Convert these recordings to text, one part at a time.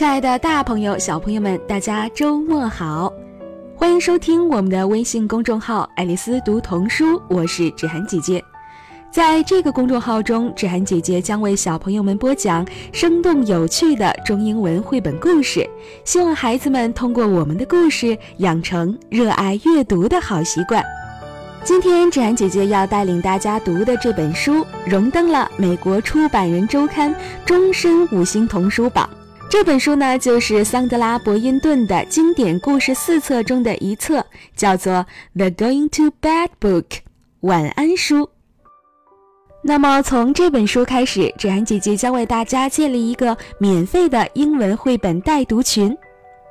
亲爱的大朋友、小朋友们，大家周末好！欢迎收听我们的微信公众号“爱丽丝读童书”，我是芷涵姐姐。在这个公众号中，芷涵姐姐将为小朋友们播讲生动有趣的中英文绘本故事，希望孩子们通过我们的故事养成热爱阅读的好习惯。今天，芷涵姐姐要带领大家读的这本书，荣登了美国出版人周刊终身五星童书榜。这本书呢，就是桑德拉·伯因顿的经典故事四册中的一册，叫做《The Going to Bed Book》晚安书。那么从这本书开始，芷涵姐姐将为大家建立一个免费的英文绘本带读群。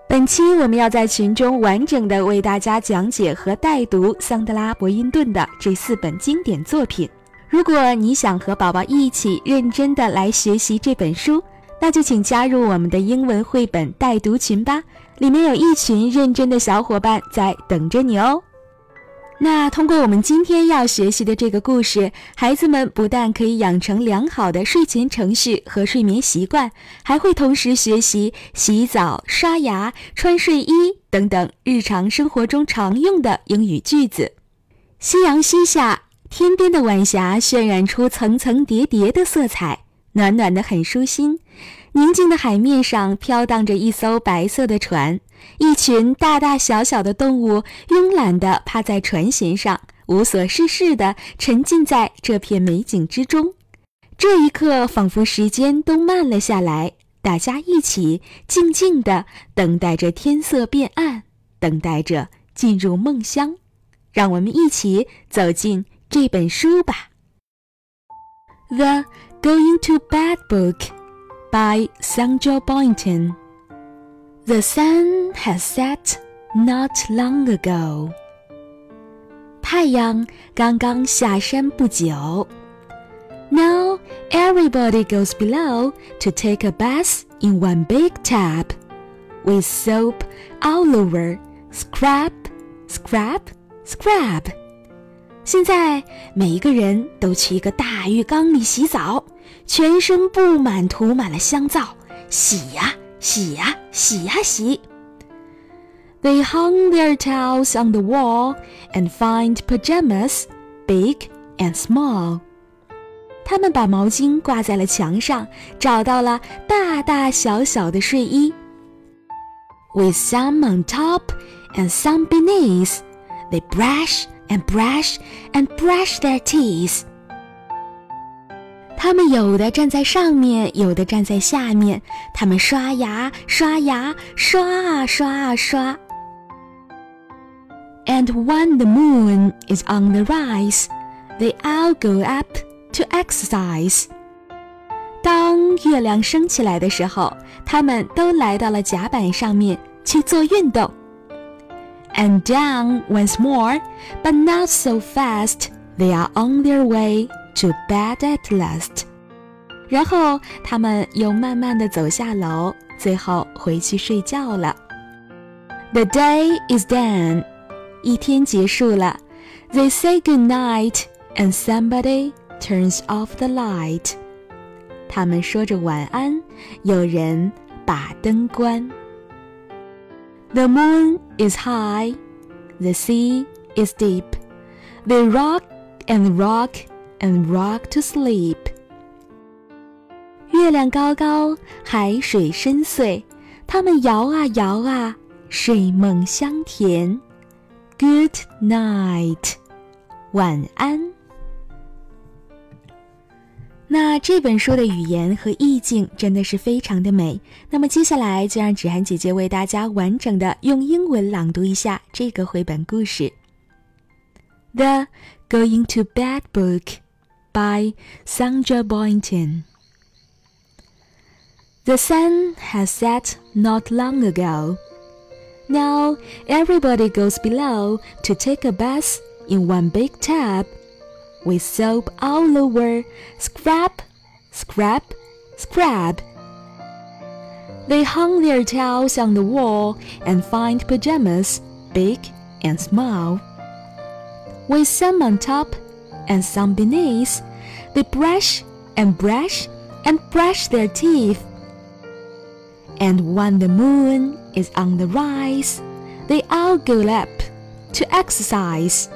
本期我们要在群中完整的为大家讲解和带读桑德拉·伯因顿的这四本经典作品。如果你想和宝宝一起认真的来学习这本书，那就请加入我们的英文绘本带读群吧，里面有一群认真的小伙伴在等着你哦。那通过我们今天要学习的这个故事，孩子们不但可以养成良好的睡前程序和睡眠习惯，还会同时学习洗澡、刷牙、穿睡衣等等日常生活中常用的英语句子。夕阳西下，天边的晚霞渲染出层层叠叠的色彩，暖暖的很舒心。宁静的海面上飘荡着一艘白色的船，一群大大小小的动物慵懒地趴在船舷上，无所事事地沉浸在这片美景之中。这一刻，仿佛时间都慢了下来，大家一起静静地等待着天色变暗，等待着进入梦乡。让我们一起走进这本书吧，《The Going to Bed book by Sandra Boynton. The sun has set not long ago. 太阳刚刚下山不久。Now everybody goes below to take a bath in one big tub, with soap all over. Scrap, scrap, scrap. 现在每一个人都去一个大浴缸里洗澡。全身布满涂满了香皂，洗呀洗呀洗呀洗。They hung their towels on the wall and find pajamas, big and small. 他们把毛巾挂在了墙上，找到了大大小小的睡衣。With some on top and some beneath, they brush and brush and brush their teeth. 他们有的站在上面，有的站在下面。他们刷牙，刷牙，刷啊刷啊刷。And when the moon is on the rise, they all go up to exercise. 当月亮升起来的时候，他们都来到了甲板上面去做运动。 And down once more, but not so fast. They are on their way to bed at last，然后他们又慢慢的走下楼，最后回去睡觉了。The day is done，一天结束了。They say good night and somebody turns off the light，他们说着晚安，有人把灯关。 The moon is high, the sea is deep. They rock and rock and rock to sleep。月亮高高，海水深邃，他们摇啊摇啊，睡梦香甜。Good night，晚安。 那这本书的语言和意境真的是非常的美。那么接下来就让芷涵姐姐为大家完整的用英文朗读一下这个绘本故事。The Going to Bed Book by Sandra Boynton. The sun has set not long ago. Now everybody goes below to take a bath in one big tub with soap all over, scrub, scrub, scrub. They hung their towels on the wall and find pajamas, big and small. With some on top and some beneath, they brush and brush and brush their teeth. And when the moon is on the rise, they all go up to exercise.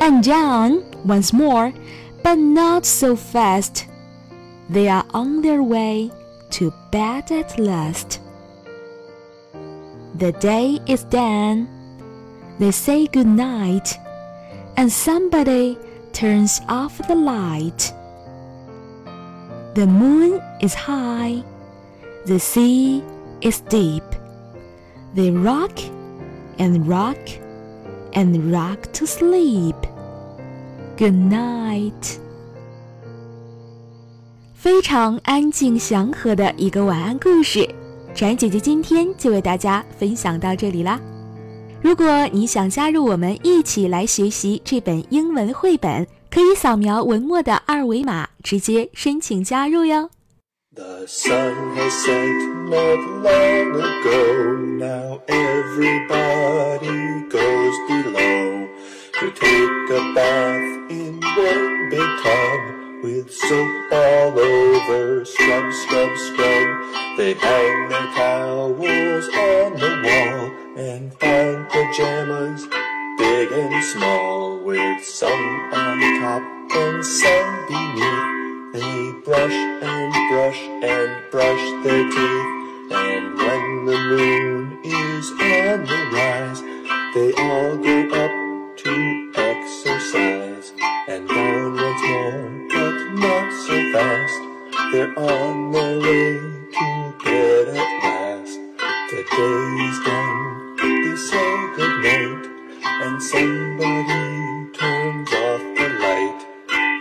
And down once more, but not so fast. They are on their way to bed at last. The day is done. They say good night, and somebody turns off the light. The moon is high, the sea is deep. They rock and rock and rock to sleep. Good night. 非常安静祥和的一个晚安故事，展姐姐今天就为大家分享到这里啦。如果你想加入我们一起来学习这本英文绘本，可以扫描文末的二维码，直接申请加入哟。The sun has set not long ago. Now everybody goes below to take a bath in one big tub with soap all over. Scrub, scrub, scrub. They hang their towels on the wall and find pajamas big and small with some on top and some And down once more, but not so fast. They're on their way to bed at last. The day is done, they say good night, and somebody turns off the light.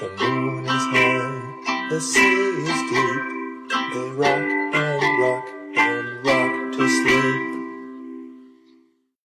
The moon is high, the sea